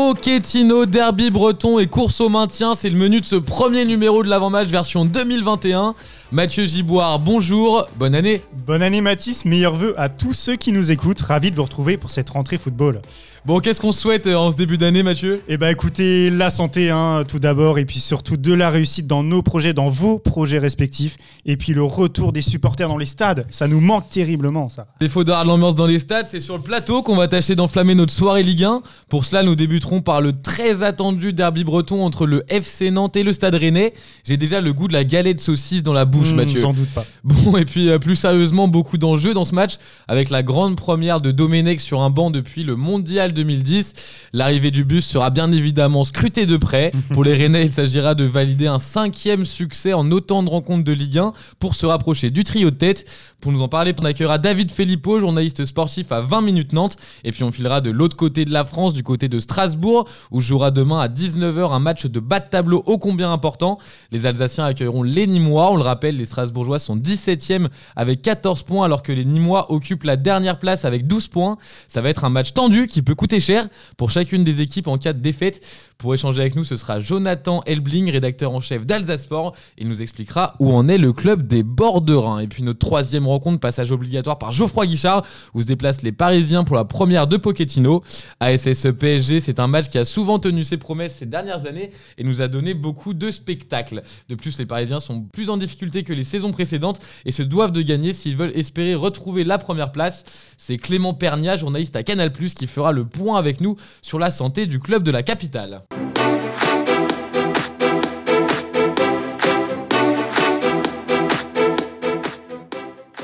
Pochettino, derby breton et course au maintien, c'est le menu de ce premier numéro de l'avant-match version 2021. Mathieu Giboire, bonjour, bonne année. Bonne année Mathis, meilleurs vœux à tous ceux qui nous écoutent, ravi de vous retrouver pour cette rentrée football. Bon, qu'est-ce qu'on souhaite euh, en ce début d'année Mathieu? Eh bah écoutez, la santé hein, tout d'abord, et puis surtout de la réussite dans nos projets, dans vos projets respectifs, et puis le retour des supporters dans les stades, ça nous manque terriblement ça. Défaut de l'ambiance dans les stades, c'est sur le plateau qu'on va tâcher d'enflammer notre soirée Ligue 1. Pour cela, nous débuterons par le très attendu derby breton entre le FC Nantes et le Stade Rennais. J'ai déjà le goût de la galette saucisse dans la bouche, Hmm, Mathieu. J'en doute pas. Bon, et puis euh, plus sérieusement, beaucoup d'enjeux dans ce match, avec la grande première de Domenech sur un banc depuis le Mondial 2010. L'arrivée du bus sera bien évidemment scrutée de près. Pour les Rennais, il s'agira de valider un cinquième succès en autant de rencontres de Ligue 1 pour se rapprocher du trio de tête. Pour nous en parler, on accueillera David Filippo, journaliste sportif à 20 minutes Nantes. Et puis on filera de l'autre côté de la France, du côté de Strasbourg, où jouera demain à 19h un match de bas de tableau ô combien important. Les Alsaciens accueilleront les Nîmois. On le rappelle, les Strasbourgeois sont 17e avec 14 points, alors que les Nîmois occupent la dernière place avec 12 points. Ça va être un match tendu qui peut coûter cher pour chacune des équipes en cas de défaite. Pour échanger avec nous, ce sera Jonathan Elbling, rédacteur en chef d'Alsasport. Il nous expliquera où en est le club des Borderins. Et puis notre troisième rencontre, passage obligatoire par Geoffroy Guichard, où se déplacent les Parisiens pour la première de Pochettino. ASSE PSG, c'est un match qui a souvent tenu ses promesses ces dernières années et nous a donné beaucoup de spectacles. De plus, les Parisiens sont plus en difficulté que les saisons précédentes et se doivent de gagner s'ils veulent espérer retrouver la première place. C'est Clément Pernia, journaliste à Canal+, qui fera le point avec nous sur la santé du club de la capitale.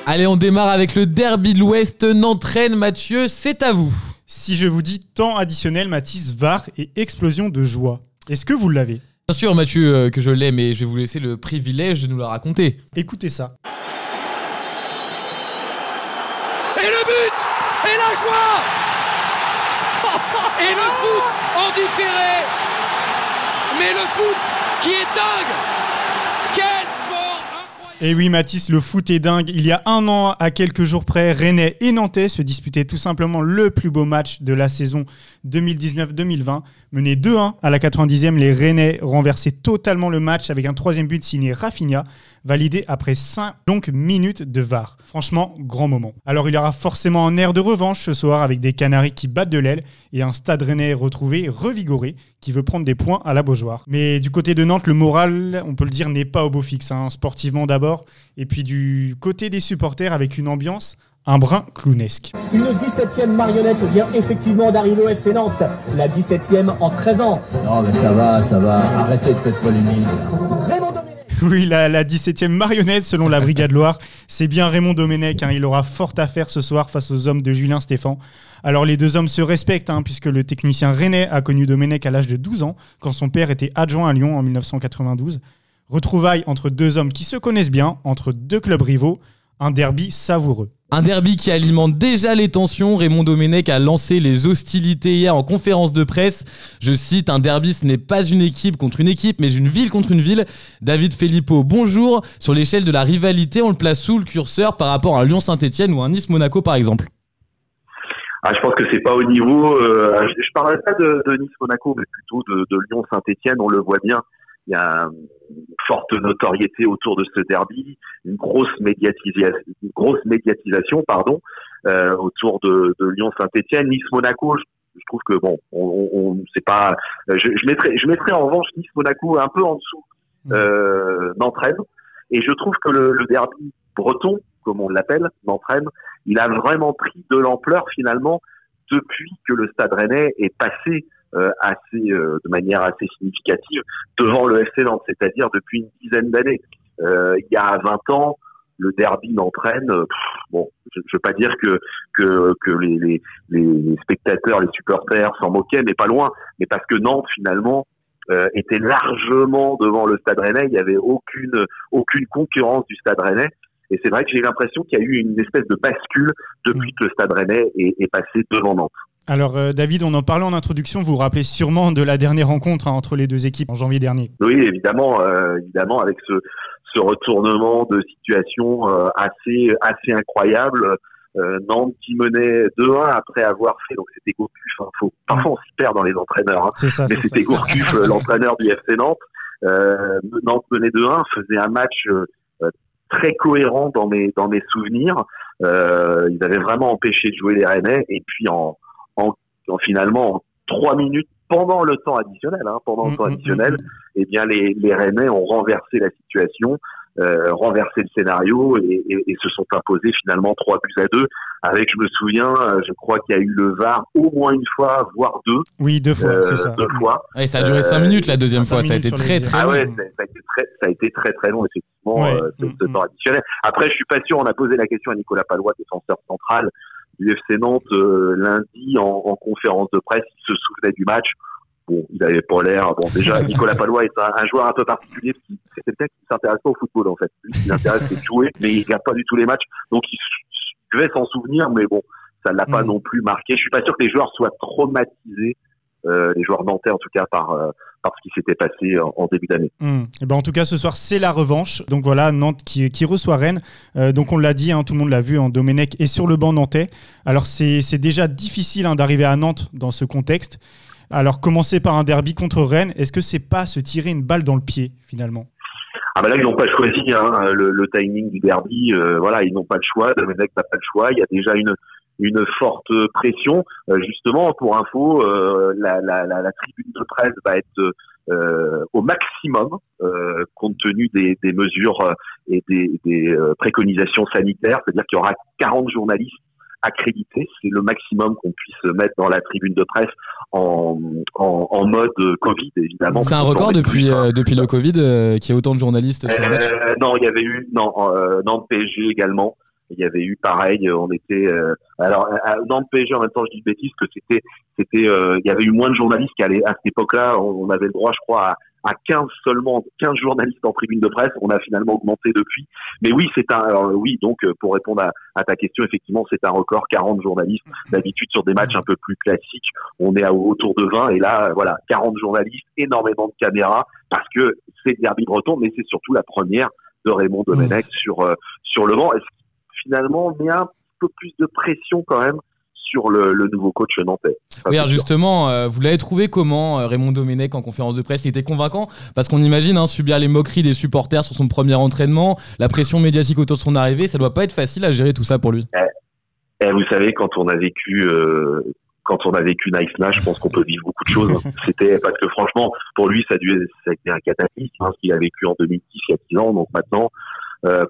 Allez, on démarre avec le derby de l'Ouest. Nantes-Rennes, Mathieu, c'est à vous. Si je vous dis temps additionnel, Mathis, VAR et explosion de joie, est-ce que vous l'avez? Bien sûr, Mathieu, euh, que je l'ai, mais je vais vous laisser le privilège de nous la raconter. Écoutez ça. Et le but Et la joie Et le foot en différé Mais le foot qui est dingue Et oui, Mathis, le foot est dingue. Il y a un an, à quelques jours près, Rennais et Nantais se disputaient tout simplement le plus beau match de la saison 2019-2020. Menés 2-1 à la 90e, les Rennais renversaient totalement le match avec un troisième but signé Rafinha, validé après 5 longues minutes de VAR. Franchement, grand moment. Alors il y aura forcément un air de revanche ce soir avec des Canaries qui battent de l'aile et un stade rennais retrouvé, revigoré, qui veut prendre des points à la Beaujoire. Mais du côté de Nantes, le moral, on peut le dire, n'est pas au beau fixe, hein, sportivement d'abord, et puis du côté des supporters avec une ambiance un brin clownesque. Une 17e marionnette vient effectivement d'arriver au FC Nantes. La 17e en 13 ans. Non mais ça va, ça va, arrêtez de faire polémique. Raymond Domenech. Oui, la, la 17e marionnette selon la Brigade Loire, c'est bien Raymond Domenech. hein, il aura fort à faire ce soir face aux hommes de Julien Stéphan. Alors les deux hommes se respectent, hein, puisque le technicien Rennais a connu Domenech à l'âge de 12 ans, quand son père était adjoint à Lyon en 1992. Retrouvailles entre deux hommes qui se connaissent bien, entre deux clubs rivaux, un derby savoureux. Un derby qui alimente déjà les tensions. Raymond Domenech a lancé les hostilités hier en conférence de presse. Je cite, un derby ce n'est pas une équipe contre une équipe, mais une ville contre une ville. David Filippo, bonjour. Sur l'échelle de la rivalité, on le place sous le curseur par rapport à un Lyon-Saint-Etienne ou un Nice-Monaco par exemple? Ah, je pense que c'est pas au niveau. euh, je, je parlerai pas de, Nice-Monaco, mais plutôt de Lyon-Saint-Etienne. On le voit bien. Il y a une forte notoriété autour de ce derby, une grosse médiatisation, une grosse médiatisation, pardon, euh, autour de, de Lyon-Saint-Etienne. Nice-Monaco, je, je trouve que bon, on, on, on c'est pas. Je, je mettrais, je mettrais en revanche Nice-Monaco un peu en dessous euh, Nantes-Rennes. Et je trouve que le, le derby breton, comme on l'appelle, Nantes-Rennes, il a vraiment pris de l'ampleur finalement depuis que le Stade Rennais est passé euh, assez, euh, de manière assez significative devant le FC Nantes, c'est-à-dire depuis une dizaine d'années. Euh, il y a 20 ans, le derby euh, pff, bon, je ne veux pas dire que que, que les, les, les spectateurs, les supporters s'en moquaient, mais pas loin, mais parce que Nantes finalement euh, était largement devant le Stade Rennais, il n'y avait aucune aucune concurrence du Stade Rennais. Et c'est vrai que j'ai l'impression qu'il y a eu une espèce de bascule depuis que le Stade Rennais est, est passé devant Nantes. Alors euh, David, on en parlait en introduction, vous vous rappelez sûrement de la dernière rencontre hein, entre les deux équipes en janvier dernier. Oui, évidemment, euh, évidemment, avec ce, ce retournement de situation euh, assez assez incroyable. Nantes qui menait 2-1 après avoir fait, donc c'était Gourcuff, hein, faut, parfois on s'y perd dans les entraîneurs, hein, C'est ça. mais c'était. Gourcuff, l'entraîneur du FC Nantes. Nantes menait 2-1, faisait un match très cohérent dans mes dans mes souvenirs. Ils avaient vraiment empêché de jouer les Rennais et puis en, en, en finalement en trois minutes pendant le temps additionnel, hein, pendant Mm, le temps mm, additionnel, mm, eh bien les, les Rennais ont renversé la situation, euh, renversé le scénario et, et- et se sont imposés finalement trois buts à deux. Avec, je me souviens, euh, je crois qu'il y a eu le VAR au moins une fois, voire deux, Oui, deux fois, euh, c'est ça. deux fois. Ouais, ça a duré Euh, 5 minutes la deuxième cinq fois, ça a été très très Ah long. ouais, ça, ça a été très, ça a été très très long effectivement Ouais. euh, ce, ce Mm, temps additionnel. Après, je suis pas sûr. On a posé la question à Nicolas Palois, défenseur central du FC Nantes euh, lundi en, en conférence de presse. Il se souvenait du match. Bon, il avait pas l'air. Bon, déjà, Nicolas Palois est un, un joueur un peu particulier. C'est quelqu'un qui s'intéresse pas au football en fait. Lui, ce qui l'intéresse, c'est jouer, mais il regarde pas du tout les matchs. Donc, il devait s'en souvenir, mais bon, ça l'a pas Mm. non plus marqué. Je suis pas sûr que les joueurs soient traumatisés, euh, les joueurs nantais en tout cas, par euh, par ce qui s'était passé en, en début d'année. Eh ben, en tout cas, ce soir, c'est la revanche. Donc voilà, Nantes qui, qui reçoit Rennes. Euh, donc on l'a dit, hein, tout le monde l'a vu, en Domenech est sur le banc nantais. Alors c'est déjà difficile hein, d'arriver à Nantes dans ce contexte. Alors commencer par un derby contre Rennes, est-ce que c'est pas se tirer une balle dans le pied finalement? Ah bah là ils n'ont pas choisi hein, le, le timing du derby. euh, voilà, ils n'ont pas le choix. Domenech n'a pas le choix. Il y a déjà une une forte pression. Euh, justement, pour info, euh, la, la, la, la tribune de presse va être euh, au maximum euh, compte tenu des, des mesures euh, et des, des préconisations sanitaires. C'est-à-dire qu'il y aura 40 journalistes accrédités. C'est le maximum qu'on puisse mettre dans la tribune de presse en, en, en mode Covid, évidemment. C'est un record depuis, depuis le Covid euh, qu'il y ait autant de journalistes sur le match? Non, il y avait eu non euh, Nantes PSG également. Il y avait eu pareil. euh, On était euh, alors à Nantes PSG en même temps. Je dis bêtise que c'était c'était euh, il y avait eu moins de journalistes qu'à à cette époque-là. On, on avait le droit, je crois, à, à 15 seulement 15 journalistes en tribune de presse. On a finalement augmenté depuis. Mais oui, c'est un alors, oui donc euh, pour répondre à, à ta question, effectivement, c'est un record 40 journalistes. D'habitude sur des matchs un peu plus classiques, on est à autour de 20 et là voilà 40 journalistes, énormément de caméras parce que c'est le derby breton, mais c'est surtout la première de Raymond Domenech sur euh, sur le que finalement met un peu plus de pression quand même sur le, le nouveau coach nantais Oui, alors justement, euh, vous l'avez trouvé comment, euh, Raymond Domenech, en conférence de presse? Il était convaincant? Parce qu'on imagine hein, subir les moqueries des supporters sur son premier entraînement, la pression médiatique autour de son arrivée, ça doit pas être facile à gérer tout ça pour lui. Et vous savez, quand on a vécu, euh, quand on a vécu Nice Nash, je pense qu'on peut vivre beaucoup de choses. hein. C'était parce que franchement, pour lui, ça a, dû, été un cataclysme, hein, ce qu'il a vécu en 2010, il y a 10 ans. Donc maintenant, pff,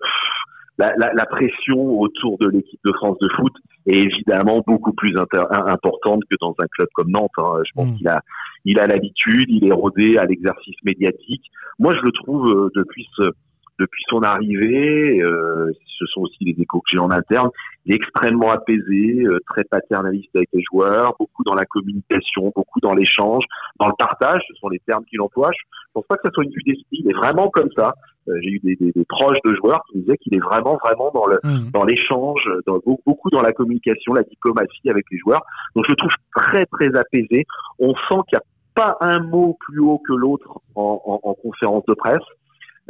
la, la, la pression autour de l'équipe de France de foot est évidemment beaucoup plus inter- importante que dans un club comme Nantes. hein. Je pense Mm. qu'il a, il a l'habitude, il est rodé à l'exercice médiatique. Moi, je le trouve euh, depuis ce, depuis son arrivée, euh, ce sont aussi les échos que j'ai en interne, il est extrêmement apaisé, euh, très paternaliste avec les joueurs, beaucoup dans la communication, beaucoup dans l'échange, dans le partage, ce sont les termes qu'il emploie. Je pense pas que ça soit une vue d'esprit, il est vraiment comme ça. Euh, j'ai eu des, des, des proches de joueurs qui me disaient qu'il est vraiment, vraiment dans le Hmm. dans l'échange, dans, be- beaucoup dans la communication, la diplomatie avec les joueurs. Donc je le trouve très, très apaisé. On sent qu'il n'y a pas un mot plus haut que l'autre en, en, en conférence de presse.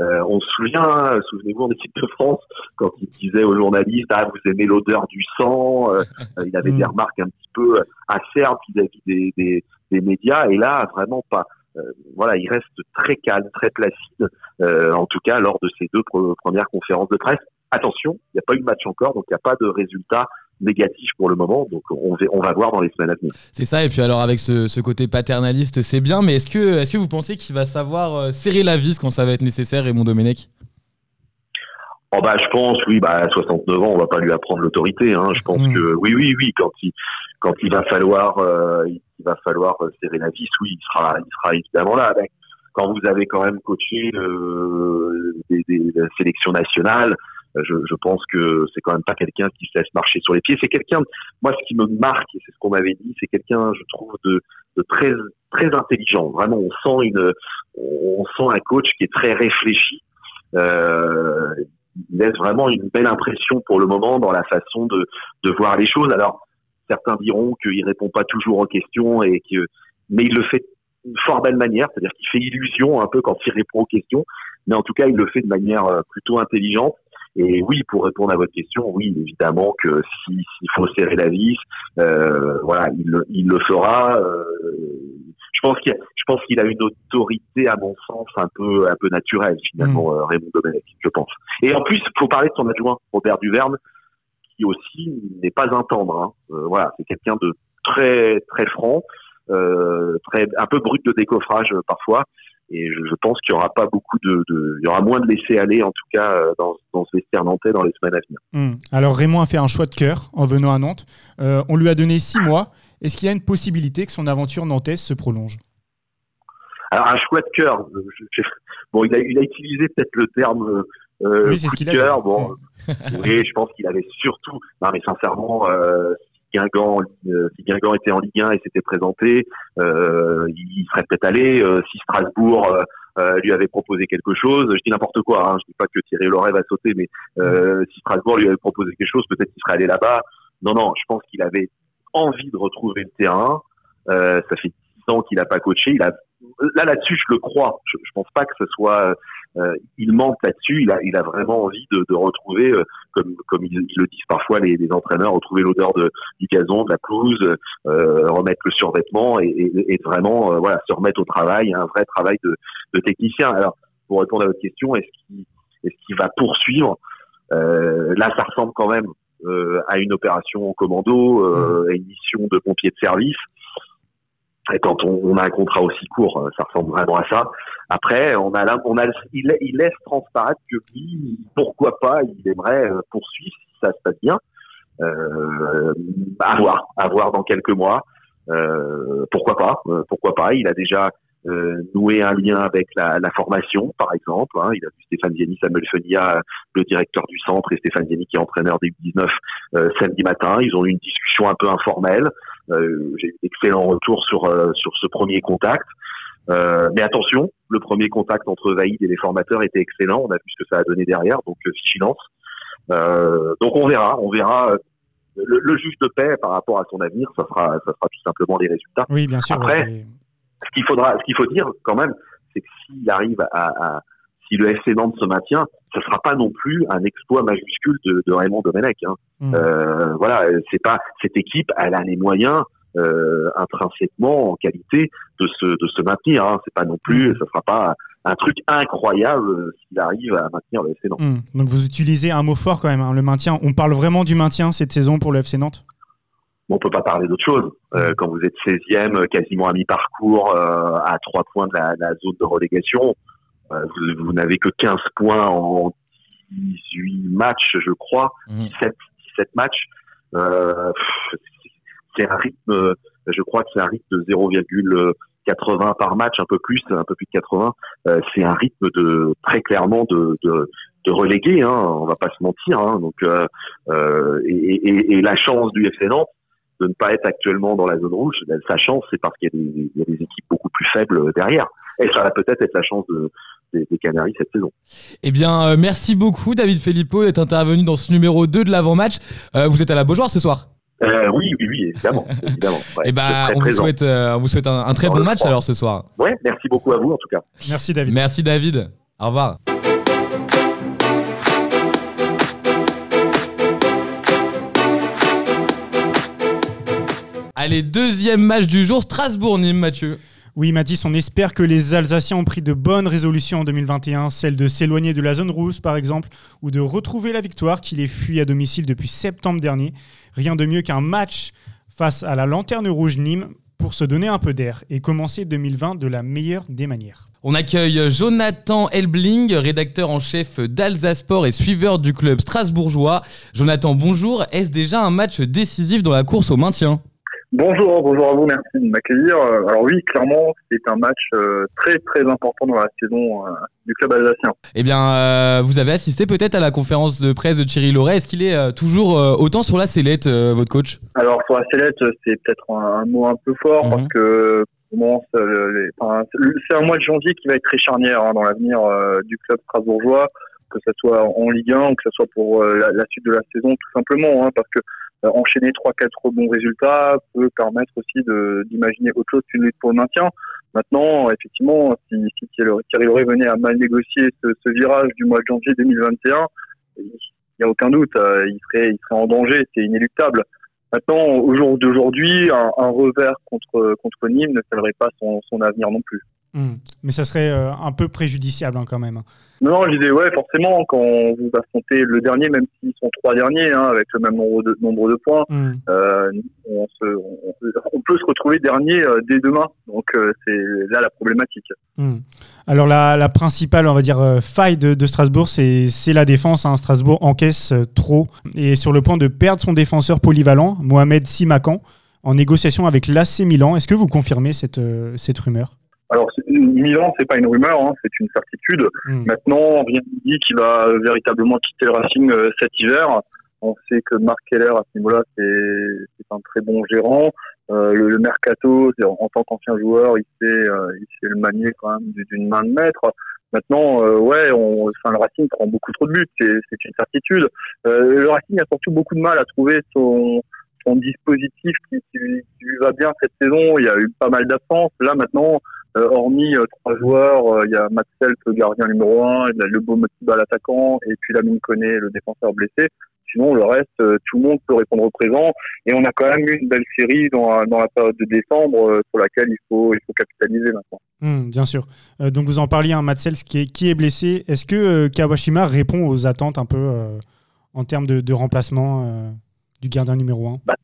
Euh, on se souvient, hein, souvenez-vous en équipe de France, quand il disait aux journalistes ah vous aimez l'odeur du sang, euh, il avait Mm. des remarques un petit peu acerbes vis-à-vis des, des, des médias et là vraiment pas. Euh, voilà, il reste très calme, très placide, euh, en tout cas lors de ces deux pre- premières conférences de presse. Attention, il n'y a pas eu de match encore, donc il n'y a pas de résultat négatif pour le moment, donc on, va- on va voir dans les semaines à venir. C'est ça, et puis alors avec ce, ce côté paternaliste, c'est bien, mais est-ce que, est que vous pensez qu'il va savoir euh, serrer la vis quand ça va être nécessaire, Raymond Domenech? Oh bah je pense oui bah à 69 ans on va pas lui apprendre l'autorité hein. je pense Mm. que oui oui oui quand il quand il va falloir euh, il va falloir euh, serrer la vis oui il sera il sera évidemment là Mais quand vous avez quand même coaché euh, des, des sélections nationales euh, je, je pense que c'est quand même pas quelqu'un qui se laisse marcher sur les pieds c'est quelqu'un moi ce qui me marque et c'est ce qu'on m'avait dit c'est quelqu'un je trouve de, de très très intelligent vraiment on sent une on sent un coach qui est très réfléchi euh, il laisse vraiment une belle impression pour le moment dans la façon de, de voir les choses. Alors, certains diront qu'il répond pas toujours aux questions et que, mais il le fait d'une fort belle manière, c'est-à-dire qu'il fait illusion un peu quand il répond aux questions, mais en tout cas, il le fait de manière euh, plutôt intelligente. Et oui, pour répondre à votre question, oui, évidemment que s'il faut serrer la vis, euh, voilà, il, il, le fera. Euh, je pense qu'il je pense qu'il a une autorité, à mon sens, un peu un peu naturelle finalement, mm. Raymond Domenech, je pense. Et en plus, il faut parler de son adjoint Robert Duverne, qui aussi n'est pas un tendre. Hein. voilà, c'est quelqu'un de très très franc, très un peu brut de décoffrage parfois et je, pense qu'il y aura pas beaucoup de, il y aura moins de laisser aller en tout cas euh, dans, dans ce vestiaire nantais dans les semaines à venir. Hmm. Alors Raymond a fait un choix de cœur en venant à Nantes. Euh, on lui a donné six mois. Est-ce qu'il y a une possibilité que son aventure nantaise se prolonge? Alors un choix de cœur. Bon, il a, il a utilisé peut-être le terme. Euh, oui, c'est ce qu'il a. Cœur. Bon, oui, je pense qu'il avait surtout. Non, mais sincèrement, euh, Guingamp, euh, si Guingamp était en Ligue 1 et s'était présenté, euh, il serait peut-être allé. Euh, si Strasbourg lui avait proposé quelque chose, je dis n'importe quoi, hein, je dis pas que Thierry Loret va sauter, mais si Strasbourg lui avait proposé quelque chose, peut-être qu'il serait allé là-bas. Non, non, je pense qu'il avait envie de retrouver le terrain. ça fait 10 ans qu'il n'a pas coaché. Il a là là-dessus, je le crois. Je, je pense pas que ce soit. Euh, il manque là-dessus. Il a, il a vraiment envie de, de retrouver, euh, comme comme ils, le disent parfois les, les entraîneurs, retrouver l'odeur de du gazon, de la pelouse, euh, remettre le survêtement et, et, et vraiment euh, voilà se remettre au travail, un vrai travail de, de technicien. Alors pour répondre à votre question, est-ce qu'il est-ce qu'il va poursuivre? Là, ça ressemble quand même à une opération commando, mmh. à une mission de pompier de service. Et quand on, on, a un contrat aussi court, euh, ça ressemble vraiment à ça. Après, on a, on a, il, il laisse transparaître que lui, pourquoi pas, il aimerait euh, poursuivre si ça se passe bien. Euh, à voir, à voir dans quelques mois. Euh, pourquoi pas, euh, pourquoi pas. Il a déjà noué un lien avec la, la formation, par exemple. Hein. Il a vu Stéphane Ziani, Samuel Fenia, le directeur du centre, et Stéphane Ziani qui est entraîneur des 19 samedi matin. Ils ont eu une discussion un peu informelle. Euh, j'ai eu d'excellents retours sur euh, sur ce premier contact. Euh, mais attention, le premier contact entre Vaïd et les formateurs était excellent. On a vu ce que ça a donné derrière, donc vigilance. donc on verra, on verra. Le, le, juge de paix par rapport à son avenir, ça sera, ça sera tout simplement les résultats. Oui, bien sûr. Après, ce qu'il faudra, ce qu'il faut dire quand même, c'est que s'il arrive à, à, si le FC Nantes se maintient, ce sera pas non plus un exploit majuscule de, de Raymond Domenech. Hein. Mmh. Euh, voilà, c'est pas cette équipe, elle a les moyens euh, intrinsèquement en qualité de se de se maintenir. Hein. C'est pas non plus, mmh. ce sera pas un truc incroyable s'il arrive à maintenir le FC Nantes. Mmh. Donc vous utilisez un mot fort quand même, hein, le maintien. On parle vraiment du maintien cette saison pour le FC Nantes? On peut pas parler d'autre chose. Euh, quand vous êtes 16e, quasiment à mi-parcours, euh, à trois points de la, la, zone de relégation, euh, vous, n'avez que 15 points en 18 matchs, je crois, 17, mmh. 17 matchs. Euh, c'est un rythme, je crois que c'est un rythme de 0,80 par match, un peu plus, un peu plus de 80. Euh, c'est un rythme de très clairement de, de, de relégué, hein, on va pas se mentir. Hein, donc, euh, euh et, et, et, la chance du FC Nantes de ne pas être actuellement dans la zone rouge, sa chance, c'est parce qu'il y, y, a des équipes beaucoup plus faibles derrière. Et ça va peut-être être la chance de, des, Canaries cette saison. Eh bien, euh, merci beaucoup David Filippo d'être intervenu dans ce numéro 2 de l'avant-match. Euh, vous êtes à la Beaujoire ce soir euh, oui, oui, oui, évidemment. évidemment eh ben, on, vous souhaite, on, vous souhaite, un, très bon match alors ce soir. Ouais, merci beaucoup à vous en tout cas. Merci David. Merci David. Au revoir. Allez, deuxième match du jour, Strasbourg-Nîmes, Mathieu. Oui, Mathis, on espère que les Alsaciens ont pris de bonnes résolutions en 2021, celle de s'éloigner de la zone rouge par exemple, ou de retrouver la victoire qui les fuit à domicile depuis septembre dernier. Rien de mieux qu'un match face à la lanterne rouge Nîmes pour se donner un peu d'air et commencer 2020 de la meilleure des manières. On accueille Jonathan Elbling, rédacteur en chef d'Alsasport et suiveur du club strasbourgeois. Jonathan, bonjour. Est-ce déjà un match décisif dans la course au maintien? Bonjour, bonjour à vous, merci de m'accueillir. Euh, alors oui, clairement, c'est un match euh, très très important dans la saison euh, du club alsacien. Eh bien, vous avez assisté peut-être à la conférence de presse de Thierry Loret. Est-ce qu'il est toujours autant sur la sellette, votre coach? Alors sur la sellette, c'est peut-être un, mot un peu fort mhm. parce que c'est un mois de janvier qui va être très charnière hein, dans l'avenir du club strasbourgeois, que ce soit en Ligue 1 ou que ce soit pour la, suite de la saison, tout simplement, hein, parce que euh, enchaîner trois quatre bons résultats peut permettre aussi d'imaginer autre chose qu'une lutte pour le maintien. Maintenant, effectivement, si, si Thierry Loret venait à mal négocier ce, virage du mois de janvier 2021, il n'y a aucun doute, il serait, il serait en danger, c'est inéluctable. Maintenant, au jour d'aujourd'hui, un, revers contre contre Nîmes ne scellerait pas son avenir non plus. Hmm. Mais ça serait un peu préjudiciable hein, quand même. Non, je disais, ouais, forcément, quand vous affrontez le dernier, même s'ils sont trois derniers, hein, avec le même nombre de, nombre de points, mm. euh, on, se, on, peut se retrouver dernier euh, dès demain. Donc, euh, c'est là la problématique. Mm. Alors, la, la, principale, on va dire, euh, faille de, de Strasbourg, c'est la défense. Hein. Strasbourg encaisse trop et est sur le point de perdre son défenseur polyvalent, Mohamed Simakan, en négociation avec l'AC Milan. Est-ce que vous confirmez cette, cette rumeur? Alors, Milan, c'est pas une rumeur, hein, c'est une certitude. Hmm. Maintenant, on vient de dire qu'il va véritablement quitter le Racing euh, cet hiver. On sait que Marc Keller, à ce niveau-là, c'est un très bon gérant. Euh, le, mercato, en tant qu'ancien joueur, il sait, euh, il sait le manier quand même d'une main de maître. Maintenant, euh, ouais, on, enfin, le Racing prend beaucoup trop de buts, c'est une certitude. Le Racing a surtout beaucoup de mal à trouver son, son dispositif qui, qui, qui, lui va bien cette saison. Il y a eu pas mal d'absences. Là, maintenant, hormis euh, trois joueurs, euh, il y a Matt Self, le gardien numéro un, il y a le beau Motiba, l'attaquant, et puis Lamine Koné, le défenseur blessé. Sinon, le reste, tout le monde peut répondre au présent. Et on a quand même eu une belle série dans, dans la période de décembre sur laquelle il faut, il faut capitaliser maintenant. Hmm, bien sûr. donc vous en parliez, hein, Matt Self qui est, qui est blessé. Est-ce que Kawashima répond aux attentes un peu en termes de, de remplacement du gardien numéro 1 bah,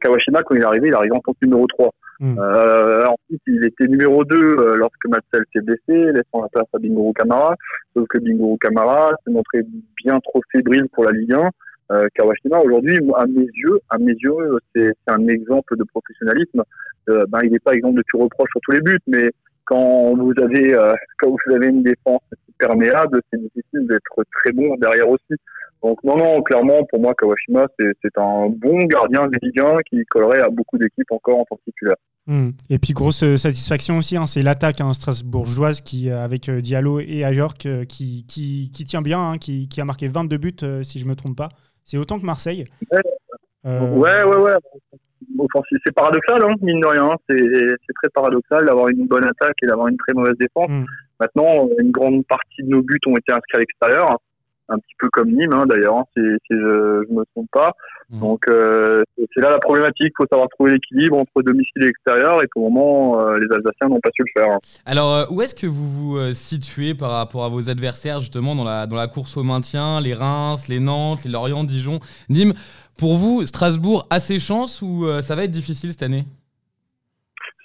Kawashima, quand il est arrivé, il est arrivé en tant que numéro 3. Mm. Euh, ensuite, il était numéro 2 euh, lorsque Matzel s'est blessé, laissant la place à Binguru Kamara. Sauf que Binguru Kamara s'est montré bien trop fébrile pour la Ligue 1. Euh, Kawashima, aujourd'hui, à mes yeux, à mes yeux, c'est un exemple de professionnalisme. Euh, ben, il n'est pas exemple de tout reproche sur tous les buts, mais quand vous avez euh, quand vous avez une défense perméable, c'est difficile d'être très bon derrière aussi. Donc non, non, clairement, pour moi, Kawashima, c'est un bon gardien des Ligue 1 qui collerait à beaucoup d'équipes encore en titulaire. Hmm. Et puis grosse euh, satisfaction aussi, hein, c'est l'attaque hein, strasbourgeoise qui, euh, avec euh, Diallo et Ajorc qui, qui, qui, tient bien, hein, qui, qui, a marqué 22 buts si je ne me trompe pas. C'est autant que Marseille. Ouais, ouais, ouais. ouais. c'est paradoxal, mine de rien. C'est très paradoxal d'avoir une bonne attaque et d'avoir une très mauvaise défense. Hmm. Maintenant, une grande partie de nos buts ont été inscrits à l'extérieur un petit peu comme Nîmes hein, d'ailleurs, hein, si, je ne me trompe pas. Mmh. Donc euh, c'est là la problématique, il faut savoir trouver l'équilibre entre domicile et extérieur, et pour le moment, euh, les Alsaciens n'ont pas su le faire. Hein. Alors euh, où est-ce que vous vous situez par rapport à vos adversaires justement dans la, dans la course au maintien, les Reims, les Nantes, les Lorient, Dijon, Nîmes? Pour vous, Strasbourg a ses chances ou ça va être difficile cette année?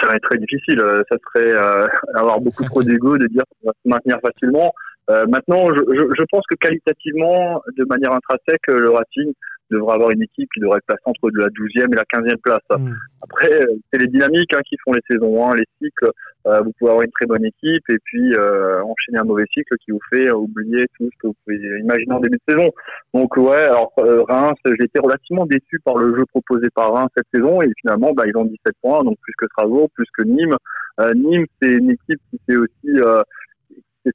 Ça va être très difficile. Ça serait avoir beaucoup trop d'ego de dire qu'on va se maintenir facilement. Euh, maintenant, je, je, je, pense que qualitativement, de manière intrinsèque, le Racing devra avoir une équipe qui devrait être placée entre la 12e et la 15e place. Mm. Après, c'est les dynamiques hein, qui font les saisons, hein, les cycles. Euh, vous pouvez avoir une très bonne équipe et puis euh, enchaîner un mauvais cycle qui vous fait oublier tout ce que vous pouvez imaginer en début de saison. Donc ouais, alors euh, Reims, j'ai été relativement déçu par le jeu proposé par Reims cette saison et finalement, bah, ils ont 17 points, donc plus que Strasbourg, plus que Nîmes. Euh, Nîmes, c'est une équipe qui fait aussi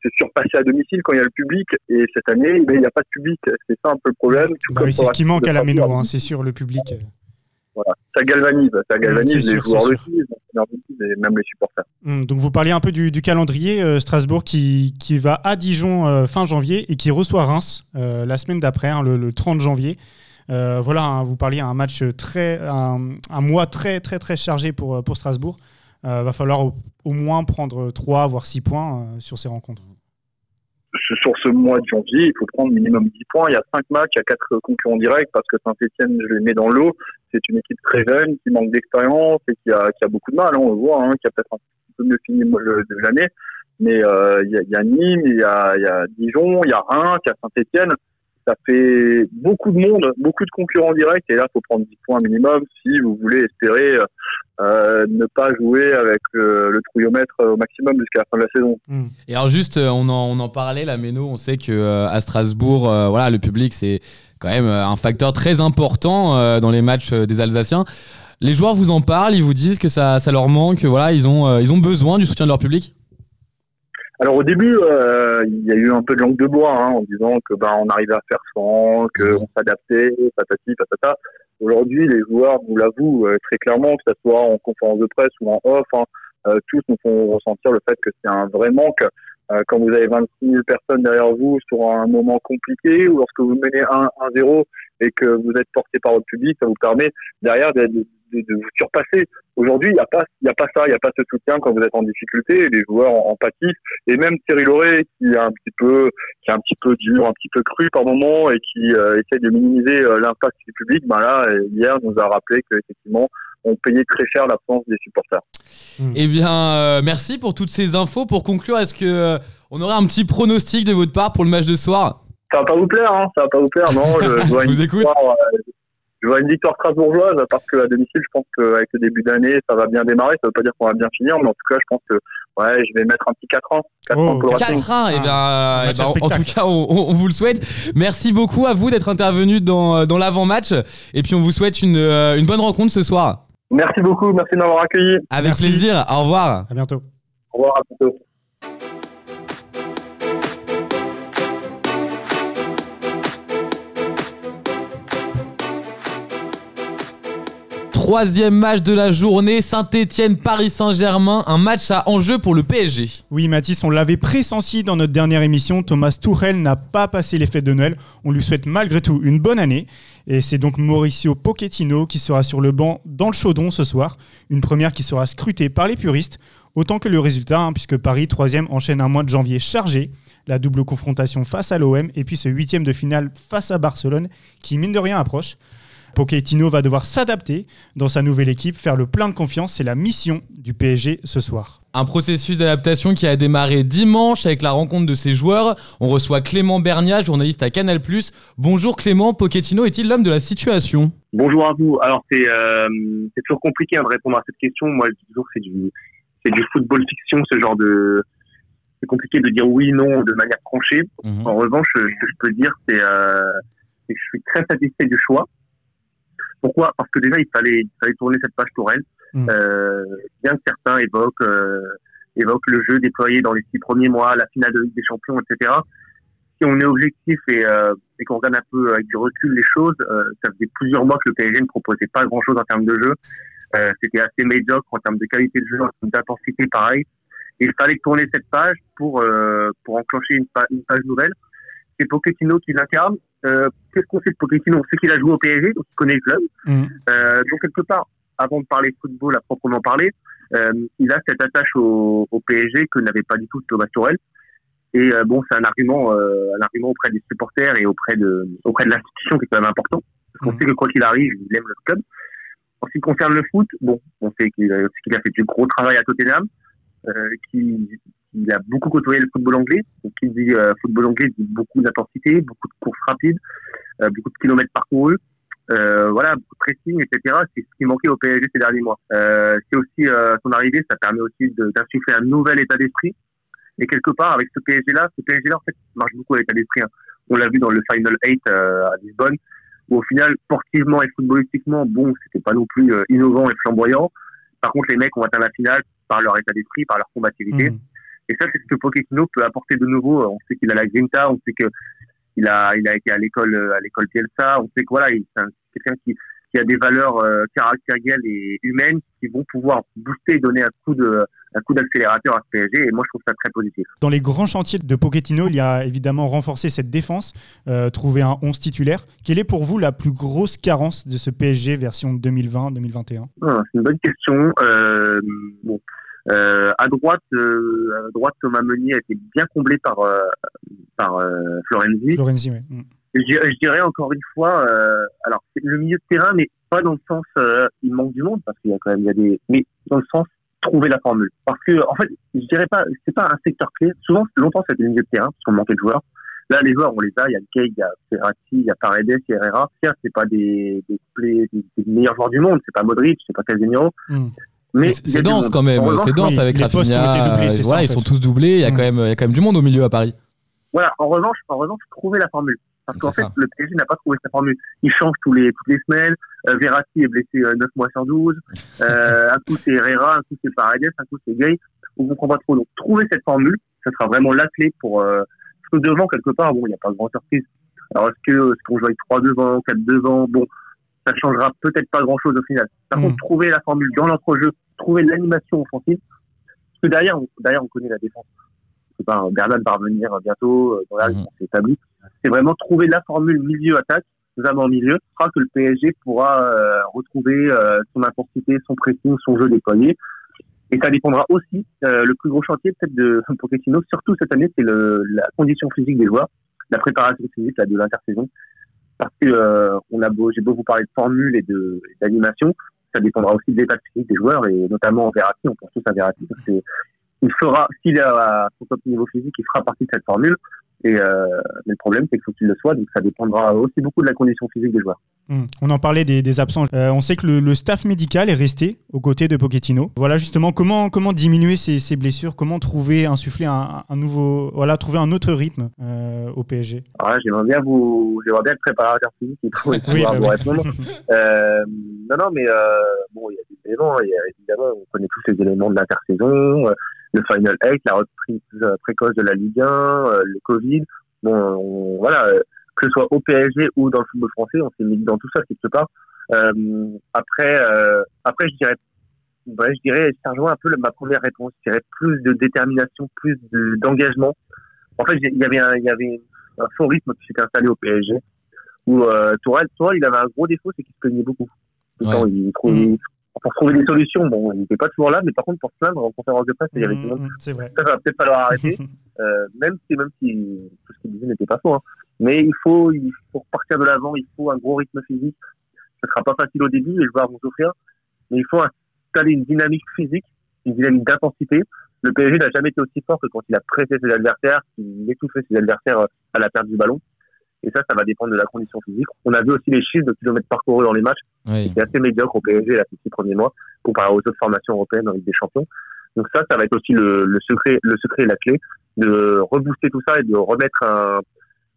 c'est se surpasser à domicile quand il y a le public. Et cette année, il n'y a pas de public. C'est ça un peu le problème. Bah c'est ce qui manque à la Méno, hein, c'est sûr, le public. Voilà. Ça galvanise, ça galvanise les joueurs le et même les supporters. Hum, donc vous parliez un peu du, calendrier euh, Strasbourg qui, qui, va à Dijon euh, fin janvier et qui reçoit Reims euh, la semaine d'après, hein, le, 30 janvier. voilà, hein, vous parliez un match très, un, un, mois très très très chargé pour, pour Strasbourg. Euh, va falloir au, moins prendre 3 voire 6 points euh, sur ces rencontres. Sur ce mois de janvier, il faut prendre minimum 10 points. Il y a 5 matchs, il y a 4 concurrents directs parce que Saint-Etienne, je les mets dans l'eau. C'est une équipe très jeune, qui manque d'expérience et qui a, qui a, beaucoup de mal. Hein, on le voit, hein, qui a peut-être un peu mieux fini de l'année. Mais euh, il, y a, Nîmes, il y y a Dijon, il y a Reims, il y a Saint-Etienne ça fait beaucoup de monde, beaucoup de concurrents directs, et là, il faut prendre 10 points minimum si vous voulez espérer euh, ne pas jouer avec euh, le trouillomètre au maximum jusqu'à la fin de la saison. Hmm. Et alors juste, euh, on en, on en parlait, la Méno, on sait que à Strasbourg, voilà, le public, c'est quand même un facteur très important dans les matchs des Alsaciens. Les joueurs vous en parlent, ils vous disent que ça, ça leur manque, voilà, ils ont, ils ont besoin du soutien de leur public? Alors au début, euh, il y a eu un peu de langue de bois hein, en disant que ben on arrivait à faire sans, qu'on s'adaptait, patati patata. Aujourd'hui, les joueurs nous l'avouent euh, très clairement, que ce soit en conférence de presse ou en off, hein, euh, tous nous font ressentir le fait que c'est un vrai manque. euh, quand vous avez 26 000 personnes derrière vous sur un moment compliqué ou lorsque vous menez 1-0 et que vous êtes porté par votre public, ça vous permet derrière de, de, de, vous surpasser. Aujourd'hui, il n'y a pas, il a pas ça, il n'y a pas ce soutien quand vous êtes en difficulté. Les joueurs en, en pâtissent et même Thierry Lauré qui est un petit peu, qui est un petit peu dur, un petit peu cru par moment et qui euh, essaie de minimiser euh, l'impact du public. Ben là, hier, nous a rappelé que effectivement, on payait très cher l'absence des supporters. Mmh. Eh bien, euh, merci pour toutes ces infos. Pour conclure, est-ce que euh, on aurait un petit pronostic de votre part pour le match de soir? Ça va pas vous plaire, hein Ça va pas vous plaire, non Je, vois vous écoute. Euh, je vois une victoire strasbourgeoise parce qu'à domicile, je pense qu'avec le début d'année, ça va bien démarrer. Ça veut pas dire qu'on va bien finir, mais en tout cas, je pense que ouais, je vais mettre un petit 4 ans. 4 oh, 4 et bien, eh ben, en tout cas, on, on, vous le souhaite. Merci beaucoup à vous d'être intervenu dans, dans l'avant-match. Et puis, on vous souhaite une, une bonne rencontre ce soir. Merci beaucoup, merci de m'avoir accueilli. Avec plaisir, au revoir. À bientôt. Au revoir, à bientôt. Troisième match de la journée, Saint-Etienne-Paris Saint-Germain, un match à enjeu pour le PSG. Oui Mathis, on l'avait pressenti dans notre dernière émission, Thomas Tuchel n'a pas passé les fêtes de Noël. On lui souhaite malgré tout une bonne année. Et c'est donc Mauricio Pochettino qui sera sur le banc dans le chaudron ce soir. Une première qui sera scrutée par les puristes, autant que le résultat, hein, puisque Paris, troisième, enchaîne un mois de janvier chargé. La double confrontation face à l'OM et puis ce huitième de finale face à Barcelone qui, mine de rien, approche. Pochettino va devoir s'adapter dans sa nouvelle équipe, faire le plein de confiance. C'est la mission du PSG ce soir. Un processus d'adaptation qui a démarré dimanche avec la rencontre de ses joueurs. On reçoit Clément Bernia, journaliste à Canal+. Bonjour Clément, Pochettino est-il l'homme de la situation? Bonjour à vous. Alors c'est euh, toujours compliqué hein, de répondre à cette question. Moi je dis toujours c'est du, du football fiction, ce genre de... C'est compliqué de dire oui, non de manière tranchée. Mhm. En revanche, ce que je peux dire, c'est euh, que je suis très satisfait du choix. Pourquoi? Parce que déjà, il fallait, il fallait tourner cette page Tourelle. Mmh. Euh, bien que certains évoquent, euh, évoquent le jeu déployé dans les six premiers mois, la finale de Ligue des Champions, etc. Si on est objectif et, euh, et qu'on regarde un peu avec du recul les choses, ça faisait plusieurs mois que le PSG ne proposait pas grand-chose en termes de jeu. C'était assez médiocre en termes de qualité de jeu, en termes d'intensité, pareil. Et il fallait tourner cette page pour pour enclencher une, une page nouvelle. C'est Pochettino qui l'incarne. Euh, qu'est-ce qu'on sait de Pochettino? On sait qu'il a joué au PSG, donc il connaît le club. Mmh. Euh, donc quelque part, avant de parler football à proprement parler, euh, il a cette attache au, au PSG que n'avait pas du tout Thomas Tuchel. Et bon, c'est un argument, un argument auprès des supporters et auprès de, auprès de l'institution qui est quand même important. Parce qu'on mmh. sait que quoi qu'il arrive, il aime le club. En ce qui concerne le foot, bon, on sait qu'il a, fait du gros travail à Tottenham, qu'il il a beaucoup côtoyé le football anglais. Donc, il dit euh, football anglais, dit beaucoup d'intensité, beaucoup de courses rapides, euh, beaucoup de kilomètres parcourus. Euh, voilà, pressing, etc. C'est ce qui manquait au PSG ces derniers mois. Euh, c'est aussi euh, son arrivée, ça permet aussi d'insuffler un nouvel état d'esprit. Et quelque part, avec ce PSG-là, ce PSG-là, en fait, marche beaucoup à l'état d'esprit. Hein. On l'a vu dans le Final 8 euh, à Lisbonne, où au final, sportivement et footballistiquement, bon, c'était pas non plus innovant et flamboyant. Par contre, les mecs ont atteint la finale par leur état d'esprit, par leur combativité. Mmh. Et ça, c'est ce que Pochettino peut apporter de nouveau. On sait qu'il a la grinta, on sait que il a, il a été à l'école, à l'école. On sait que voilà, c'est quelqu'un qui, qui a des valeurs euh, caractérielles et humaines qui vont pouvoir booster, donner un coup de, un coup d'accélérateur à ce PSG. Et moi, je trouve ça très positif. Dans les grands chantiers de Pochettino, il y a évidemment renforcé cette défense, euh, trouver un 11 titulaire. Quelle est pour vous la plus grosse carence de ce PSG version 2020-2021 ah, C'est une bonne question. Euh, bon. Euh, à droite, euh, à droite, Thomas Meunier a été bien comblé par euh, par euh, Florenzi. Florenzi, oui. Mm. Je, je, dirais encore une fois, euh, alors le milieu de terrain, mais pas dans le sens il manque du monde parce qu'il y a quand même il y a des, mais dans le sens trouver la formule. Parce que en fait, je dirais pas, c'est pas un secteur clé. Souvent, longtemps c'était le milieu de terrain parce qu'on manquait de joueurs. Là, les joueurs, on les a. Il y a Kay, il y a Ferrati, il y a Paredes, il y a Herrera. Certes, c'est pas des, des, des, des, meilleurs joueurs du monde. C'est pas Modric, c'est pas Casemiro. Mm. Mais c'est dense quand même, c'est dense avec Rafinha. Doublés, voilà, ils sont tous doublés. Il y a mm. quand même, il y a quand même du monde au milieu à Paris. Voilà. En revanche, en revanche, trouver la formule. Parce qu'en fait, le PSG n'a pas trouvé sa formule. Il change tous les, toutes les semaines. Euh, Verratti est blessé euh, 9 mois sur 12. Euh, un coup c'est Herrera, un coup c'est Paredes, un coup c'est Gay. On comprend pas trop. Donc, trouver cette formule, ça sera vraiment la clé pour, euh, parce que devant, quelque part, bon, il n'y a pas de grande surprise. Alors, est-ce que, est-ce qu'on joue avec 3 devant, 4 devant? Bon, ça changera peut-être pas grand chose au final. Par mmh. contre, trouver la formule dans l'entrejeu, trouver l'animation offensive. Parce que derrière, on, derrière, on connaît la défense. sais pas, Bernard va revenir bientôt, dans la Mhm. c'est établi. C'est vraiment trouver la formule milieu-attaque, notamment en milieu, fera que le PSG pourra euh, retrouver euh, son intensité, son pressing, son jeu déployé. Et ça dépendra aussi, euh, le plus gros chantier peut-être de Pochettino, surtout cette année, c'est la condition physique des joueurs, la préparation physique là, de l'intersaison. Parce que euh, on a beau, j'ai beau vous parler de formule et d'animation, ça dépendra aussi de l'état physique des joueurs et notamment Verratti, on pense tous à Verratti parce il fera, s'il à son top niveau physique, il fera partie de cette formule. Et euh, mais le problème, c'est qu'il faut qu'il le soit, donc ça dépendra aussi beaucoup de la condition physique des joueurs. Hmm. On en parlait des, des absents. Euh, on sait que le, le staff médical est resté aux côtés de Pochettino. Voilà justement comment, comment diminuer ces, ces blessures, comment trouver, insuffler un, un nouveau, voilà, trouver un autre rythme euh, au PSG. Là, j'aimerais bien vous, j'aimerais bien être préparateur physique et pouvoir Oui, bah vous oui. répondre. Euh, non, non, mais bon, il y a des éléments. Il y a, évidemment, on connaît tous les éléments de l'intersaison, le Final 8, la reprise euh, précoce de la Ligue 1, euh, le Covid. Bon, on- voilà, euh, que ce soit au PSG ou dans le football français, on s'est mis dans tout ça quelque part. Euh, après, euh, après, je dirais, ouais, je dirais, ça rejoint un peu le- ma première réponse. Je dirais plus de détermination, plus de- d'engagement. En fait, il y avait un, il y avait un faux rythme qui s'était installé au PSG où euh, Tourelle, Tourelle, il avait un gros défaut, c'est qu'il se plaignait beaucoup. Tout Ouais. temps, il trouvait, pour trouver des solutions, bon, il n'était pas toujours là, mais par contre, pour se plaindre en conférence de presse, il y avait tout le monde. C'est vrai. Ça va peut-être falloir arrêter, euh, même si, même si tout ce qu'il disait n'était pas faux. hein. Mais il faut, il faut partir de l'avant, il faut un gros rythme physique. Ce sera pas facile au début, les joueurs vont souffrir, mais il faut installer une dynamique physique, une dynamique d'intensité. Le PSG n'a jamais été aussi fort que quand il a pressé ses adversaires, qu'il étouffait ses adversaires euh, à la perte du ballon. Et ça, ça va dépendre de la condition physique. On a vu aussi les chiffres de kilomètres parcourus dans les matchs. Oui. C'est assez médiocre au PSG là, ces six premiers mois comparé aux autres formations européennes en Ligue des Champions. Donc ça, ça va être aussi le, le secret, le secret et la clé de rebooster tout ça et de remettre un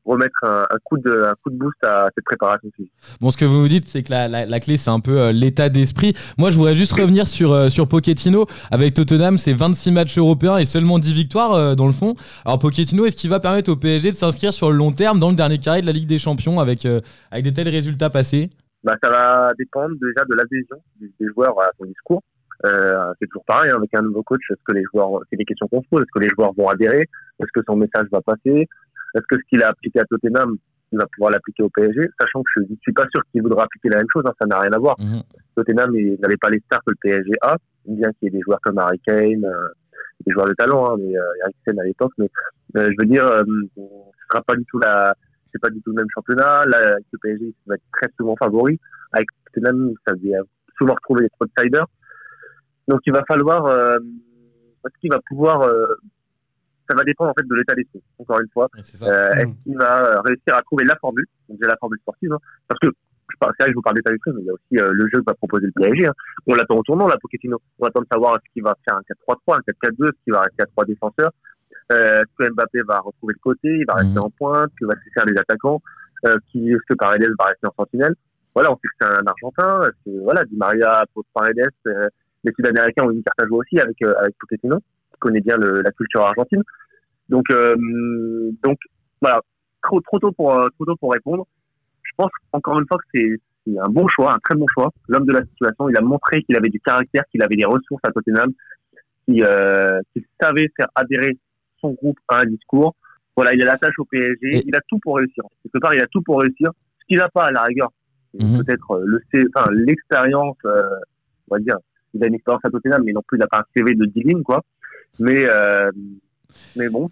remettre un, un coup de un coup de boost à cette préparation physique. Bon, ce que vous nous dites, c'est que la, la- la clé, c'est un peu euh, l'état d'esprit. Moi, je voudrais juste revenir sur, euh, sur Pochettino. Avec Tottenham, c'est 26 matchs européens et seulement 10 victoires euh, dans le fond. Alors, Pochettino, est-ce qu'il va permettre au PSG de s'inscrire sur le long terme dans le dernier carré de la Ligue des Champions avec, euh, avec des tels résultats passés? Bah, ça va dépendre déjà de l'adhésion des, des joueurs à son discours. Euh, c'est toujours pareil hein, avec un nouveau coach. Est-ce que les joueurs, c'est des questions qu'on se pose. Est-ce que les joueurs vont adhérer? Est-ce que son message va passer? Est-ce que ce qu'il a appliqué à Tottenham, il va pouvoir l'appliquer au PSG Sachant que je ne suis pas sûr qu'il voudra appliquer la même chose. hein, ça n'a rien à voir. Mhm. Tottenham n'avait pas les stars que le PSG a, bien qu'il y ait des joueurs comme Harry Kane, euh, des joueurs de talent, hein, mais euh, à l'époque. Mais euh, je veux dire, euh, ce sera pas du tout la, c'est pas du tout le même championnat. Là, avec le PSG, il va être très souvent favori. Avec Tottenham, ça devait souvent retrouver les outsiders. Donc il va falloir, euh, est-ce qu'il va pouvoir, euh, ça va dépendre en fait de l'état d'esprit. Encore une fois, C'est ça. euh, Mm. Est-ce qu'il va euh, réussir à trouver la formule? Donc déjà la formule sportive, hein, parce que je parle, c'est vrai que je vous parle d'état d'esprit, mais il y a aussi euh, le jeu que va proposer le PSG. hein. On l'attend au tournant, là, Pochettino. On attend de savoir est-ce qu'il va faire un 4-3-3, un 4-4-2, est-ce qu'il va rester à trois défenseurs, euh, est-ce que Mbappé va retrouver le côté, il va rester Mhm. en pointe, que va se faire les attaquants, euh, qui, est-ce que Paredes va rester en sentinelle? Voilà, on sait que c'est un Argentin, est-ce que voilà, Di Maria, Paredes, euh, les Sud-Américains ont une carte à jouer aussi avec euh, avec Pochettino, connaît bien le, la culture argentine. Donc, euh, donc voilà, trop, trop tôt pour euh, trop tôt pour répondre. Je pense encore une fois que c'est un bon choix, un très bon choix. L'homme de la situation, il a montré qu'il avait du caractère, qu'il avait des ressources à Tottenham, qu'il euh, qu'il savait faire adhérer son groupe à un discours. Voilà, il a la tâche au PSG, il a tout pour réussir. Quelque part, il a tout pour réussir. Ce qu'il n'a pas à la rigueur, Mhm. peut-être euh, le C- enfin, l'expérience, euh, on va dire. Il a une expérience à Tottenham, mais non plus il n'a pas un CV de 10 lignes, quoi. Mais euh, mais bon,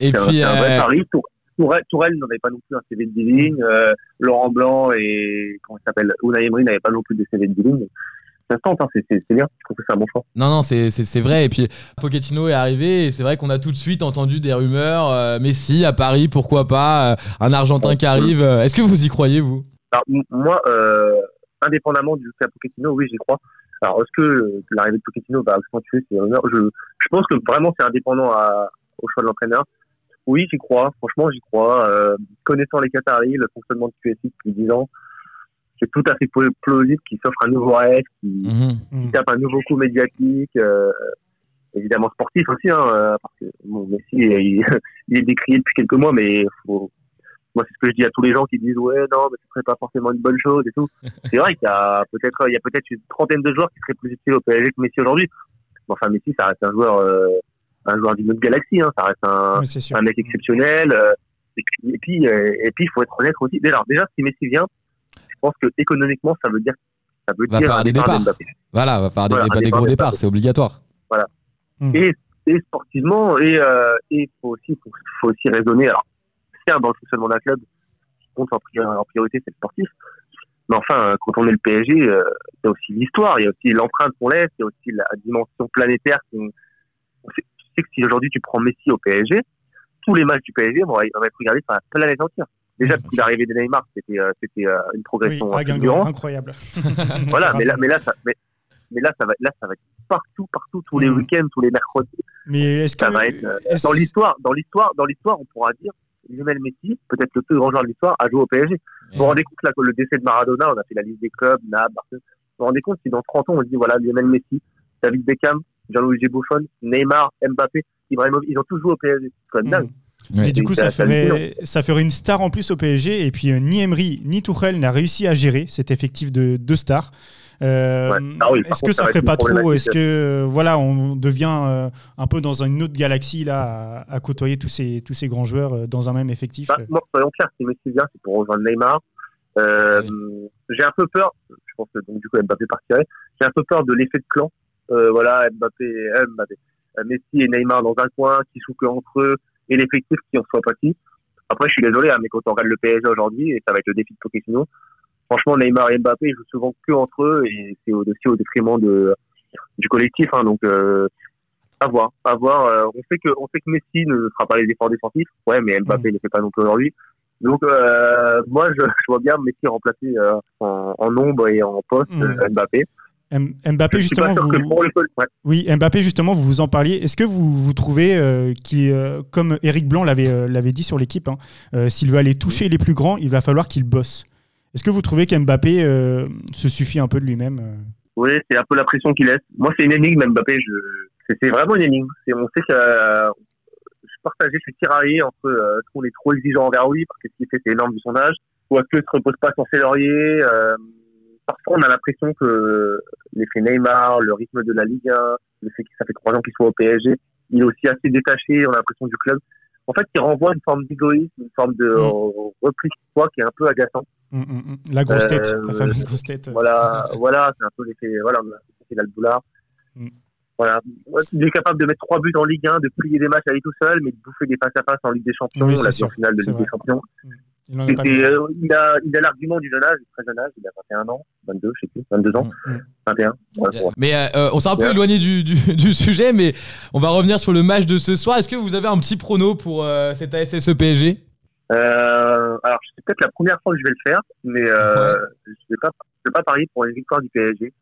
c'est un, un vrai euh, pari. Tour- Tourelle, Tourelle n'avait pas non plus un CV de 10 lignes. euh, Laurent Blanc et comment il s'appelle Unai Emery n'avaient pas non plus des CV de 10 lignes. Ça se tente, hein, c'est bien. Je trouve que c'est un bon choix. Non, non, c'est- vrai. Et puis, Pochettino est arrivé et c'est vrai qu'on a tout de suite entendu des rumeurs. euh, Messi à Paris, pourquoi pas euh, Un Argentin qui arrive. euh, Est-ce que vous y croyez, vous? Alors, moi, euh, indépendamment du cas Pochettino, oui, j'y crois. Alors, est-ce que euh, l'arrivée de Pochettino va accentuer ces rumeurs je, je pense que vraiment, c'est indépendant à- au choix de l'entraîneur. Oui, j'y crois. Franchement, j'y crois. Euh, connaissant les Qataris, le fonctionnement de QSI depuis 10 ans, c'est tout à fait pl- plausible qu'ils s'offrent un nouveau rêve, qu'ils Mhm. Hmm. qui tape un nouveau coup médiatique, euh, évidemment sportif aussi, hein, parce que bon, Messi, il, il est décrié depuis quelques mois, mais faut, moi c'est ce que je dis à tous les gens qui disent ouais non, mais ce serait pas forcément une bonne chose et tout. C'est vrai qu'il y a peut-être il y a peut-être une trentaine de joueurs qui seraient plus utiles au PSG que Messi aujourd'hui. Bon, enfin Messi, ça reste un joueur, euh, un joueur d'une autre galaxie. Hein. Ça reste un, un mec exceptionnel. euh, et puis, et puis, euh, et puis, il faut être honnête aussi. Déjà, déjà, si Messi vient, je pense que économiquement, ça veut dire, ça veut Va dire faire des départ départs. Voilà, va faire des, Voilà, départ gros départs, c'est obligatoire. et, et sportivement et euh, et faut aussi faut, faut aussi raisonner alors dans le fonctionnement d'un club ce qui compte en, pri- en priorité c'est le sportif. Mais enfin euh, quand on est le PSG euh, il y a aussi l'histoire il y a aussi l'empreinte qu'on laisse il y a aussi la dimension planétaire sait, tu sais que si aujourd'hui tu prends Messi au PSG tous les matchs du PSG vont être regardés par la planète entière. Déjà depuis l'arrivée de Neymar c'était euh, c'était euh, une progression Guingamp, incroyable. voilà mais là mais là ça mais, mais là ça va là ça va être partout partout tous les week-ends tous les mercredis. Mais est-ce que ça va être euh, est-ce- dans l'histoire dans l'histoire dans l'histoire on pourra dire Lionel Messi peut-être le plus grand joueur de l'histoire a joué au PSG vous vous rendez compte là que le décès de Maradona on a fait la liste des clubs Naples Barcelone vous vous rendez compte si dans 30 ans on dit voilà Lionel Messi David Beckham Gianluigi Buffon Neymar Mbappé Ibrahimovic ils ont tous joué au PSG c'est quand même dingue. Mais du Et coup, ça- ferait, ça ferait une star en plus au PSG. Et puis, euh, ni Emery ni Tuchel n'a réussi à gérer cet effectif de deux stars. Euh, Ouais. Ah oui, Est-ce que ça ça va ferait pas trop. Est-ce que euh, voilà, on devient euh, un peu dans une autre galaxie là, à, à côtoyer tous ces tous ces grands joueurs euh, dans un même effectif Bah, moi, soyons clairs, si Messi vient, c'est pour rejoindre Neymar. Euh, J'ai un peu peur, je pense que donc, du coup Mbappé partirait, j'ai un peu peur de l'effet de clan. Euh, voilà, Mbappé, euh, Mbappé, Messi et Neymar dans un coin, qui soufflent entre eux, et l'effectif qui en soit parti. Après, je suis désolé, hein, mais quand on regarde le PSG aujourd'hui, et ça va être le défi de Pochettino, franchement, Neymar et Mbappé ils jouent souvent que entre eux, et c'est au- aussi au détriment de, du collectif. Hein, donc, euh, à voir, à voir. Euh, on sait que, on sait que Messi ne fera pas les efforts défensifs, ouais, mais Mbappé ne les fait pas non plus aujourd'hui. Donc, euh, moi, je, je vois bien Messi remplacer en, en ombre et en poste Mm. euh, Mbappé. M- Mbappé, je justement, vous, pour le ouais. oui, Mbappé, justement, vous vous en parliez. Est-ce que vous, vous trouvez euh, euh, comme Eric Blanc l'avait euh, l'avait dit sur l'équipe, hein, s'il veut aller toucher les plus grands, il va falloir qu'il bosse. Est-ce que vous trouvez qu'Mbappé euh, se suffit un peu de lui-même euh Oui, c'est un peu la pression qu'il laisse. Moi, c'est une énigme, Mbappé. Je... c'est- vraiment une énigme. On sait que euh, je partageais, je suis tiraillé entre euh, est-ce qu'on est trop exigeant envers lui parce que ce qu'il fait, c'est énorme vu son âge, ou est-ce qu'il ne se repose pas sur ses lauriers. parfois, on a l'impression que l'effet Neymar, le rythme de la Ligue 1, le fait que ça fait trois ans qu'il soit au PSG, il est aussi assez détaché, on a l'impression du club. En fait, il renvoie une forme d'égoïsme, une forme de euh, repli sur soi qui est un peu agaçant. Hum, hum, hum. La grosse tête, Euh, la fameuse grosse tête. Voilà, voilà, c'est un peu l'effet, voilà, d'Alboulard. Mm. Voilà. Il est capable de mettre trois buts en Ligue 1, de plier des matchs à lui tout seul, mais de bouffer des face à face en Ligue des Champions, Oui, l'a finale de Ligue vrai. des Champions. Il a euh, il a, il a l'argument du jeune âge, du très jeune âge, il a 21 ans, 22, je sais plus, 22 ans, hum. 21. Ouais, ouais. Mais euh, on s'est un peu Ouais. éloigné du, du- du sujet, mais on va revenir sur le match de ce soir. Est-ce que vous avez un petit prono pour euh, cet ASSE PSG Euh, alors, c'est peut-être la première fois que je vais le faire, mais euh, je ne vais, pas- je vais pas parier pour une victoire du PSG.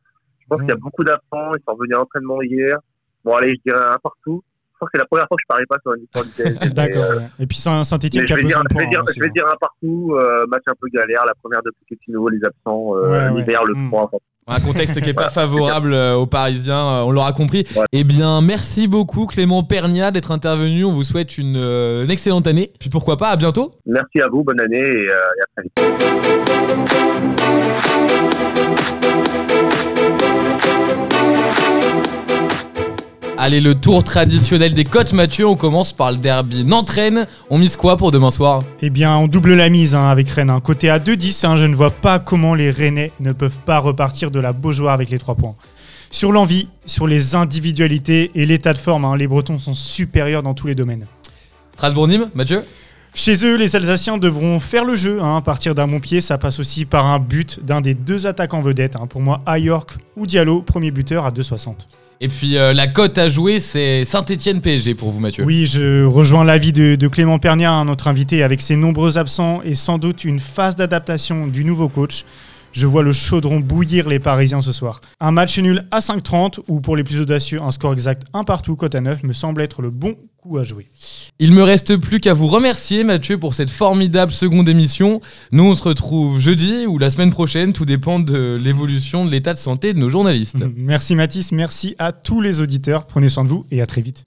Je pense qu'il y a beaucoup d'absents, ils sont revenus à l'entraînement hier. Bon, allez, je dirais un partout. Je pense que c'est la première fois que je parie pas sur une victoire du PSG. D'accord. euh. Et puis Saint- Saint-Etienne mais qui je a dire, besoin de je, points. vais dire, hein, je vais dire un partout, euh, match un peu galère, la première de Pochettino, les absents, l'hiver, le froid. enfin, Un contexte qui n'est pas favorable euh, aux Parisiens, euh, on l'aura compris. Eh bien, merci beaucoup Clément Pernia d'être intervenu. On vous souhaite une, euh, une excellente année. Puis pourquoi pas, à bientôt. Merci à vous, bonne année et, euh, et à très vite. Allez, le tour traditionnel des cotes, Mathieu. On commence par le derby Nantes-Rennes. On mise quoi pour demain soir Eh bien, on double la mise hein, avec Rennes. hein. Côté à 2-10, hein, je ne vois pas comment les Rennais ne peuvent pas repartir de la Beaujoire avec les 3 points. Sur l'envie, sur les individualités et l'état de forme, les Bretons sont supérieurs dans tous les domaines. Strasbourg-Nîmes, Mathieu Chez eux, les Alsaciens devront faire le jeu. hein. Partir d'un bon pied, ça passe aussi par un but d'un des deux attaquants vedettes. hein. Pour moi, Ayork ou Diallo, premier buteur à 2,60. Et puis euh, la cote à jouer, c'est Saint-Etienne-PSG pour vous, Mathieu. Oui, je rejoins l'avis de, de Clément Pernia, hein, notre invité, avec ses nombreux absents et sans doute une phase d'adaptation du nouveau coach. Je vois le chaudron bouillir les Parisiens ce soir. Un match nul à 5,30 ou pour les plus audacieux, un score exact un partout, cote à 9, me semble être le bon coup à jouer. Il me reste plus qu'à vous remercier, Mathieu, pour cette formidable seconde émission. Nous, on se retrouve jeudi ou la semaine prochaine. Tout dépend de l'évolution de l'état de santé de nos journalistes. Merci Mathis, merci à tous les auditeurs. Prenez soin de vous et à très vite.